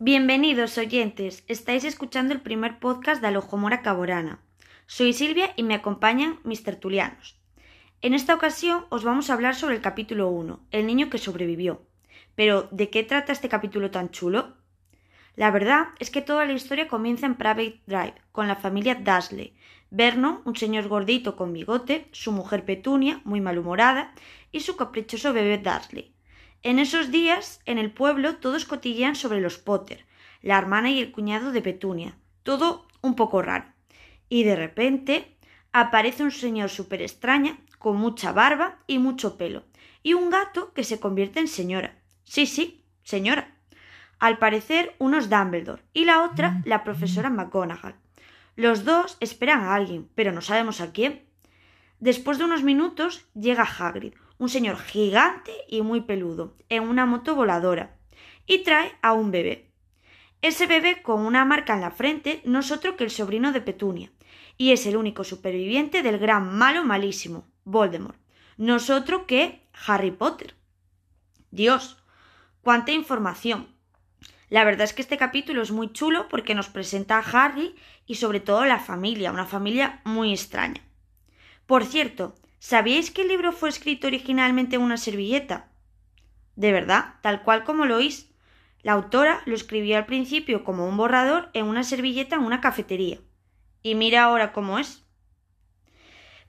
Bienvenidos oyentes, estáis escuchando el primer podcast de Alojomora Caborana. Soy Silvia y me acompañan mis tertulianos. En esta ocasión os vamos a hablar sobre el capítulo 1, el niño que sobrevivió. Pero, ¿de qué trata este capítulo tan chulo? La verdad es que toda la historia comienza en Private Drive, con la familia Dasley. Vernon, un señor gordito con bigote, su mujer Petunia, muy malhumorada, y su caprichoso bebé Dasley. En esos días, en el pueblo, todos cotillean sobre los Potter, la hermana y el cuñado de Petunia. Todo un poco raro. Y de repente aparece un señor súper extraña, con mucha barba y mucho pelo, y un gato que se convierte en señora. Sí, sí, señora. Al parecer, unos Dumbledore y la otra, la profesora McGonagall. Los dos esperan a alguien, pero no sabemos a quién. Después de unos minutos llega Hagrid, un señor gigante y muy peludo, en una moto voladora, y trae a un bebé. Ese bebé con una marca en la frente no es otro que el sobrino de Petunia, y es el único superviviente del gran malo malísimo, Voldemort. No es otro que Harry Potter. Dios, cuánta información. La verdad es que este capítulo es muy chulo porque nos presenta a Harry y sobre todo la familia, una familia muy extraña. Por cierto, ¿Sabíais que el libro fue escrito originalmente en una servilleta? De verdad, tal cual como lo oís. La autora lo escribió al principio como un borrador en una servilleta en una cafetería. Y mira ahora cómo es.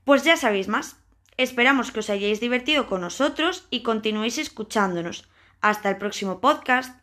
Pues ya sabéis más. Esperamos que os hayáis divertido con nosotros y continuéis escuchándonos. Hasta el próximo podcast.